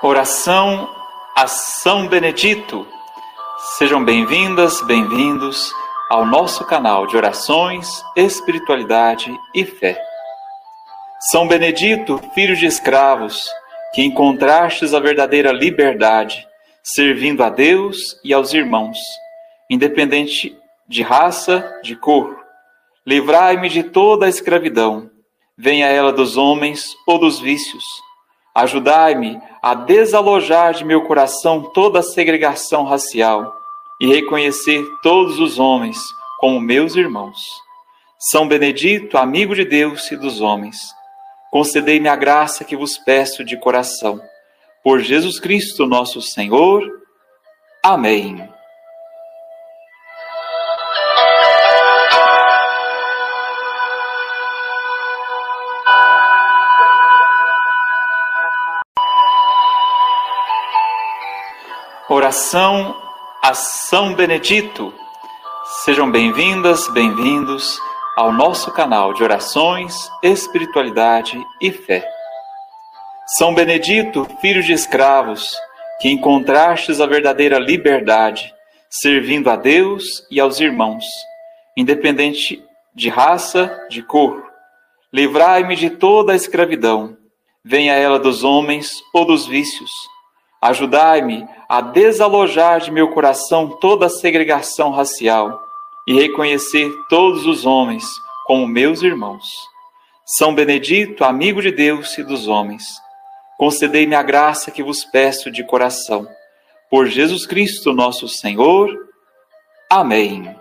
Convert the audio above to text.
Oração a São Benedito. Sejam bem-vindas, bem-vindos ao nosso canal de orações, espiritualidade e fé. São Benedito, filho de escravos, que encontrastes a verdadeira liberdade, servindo a Deus e aos irmãos, independente de raça, de cor. Livrai-me de toda a escravidão, venha ela dos homens ou dos vícios. Ajudai-me a desalojar de meu coração toda a segregação racial e reconhecer todos os homens como meus irmãos. São Benedito, amigo de Deus e dos homens, concedei-me a graça que vos peço de coração. Por Jesus Cristo, nosso Senhor. Amém. Oração a São Benedito. Sejam bem-vindas, bem-vindos ao nosso canal de orações, espiritualidade e fé. São Benedito, filho de escravos, que encontrastes a verdadeira liberdade, servindo a Deus e aos irmãos, independente de raça, de cor. Livrai-me de toda a escravidão, venha ela dos homens ou dos vícios. Ajudai-me a desalojar de meu coração toda a segregação racial e reconhecer todos os homens como meus irmãos. São Benedito, amigo de Deus e dos homens, concedei-me a graça que vos peço de coração. Por Jesus Cristo, nosso Senhor. Amém.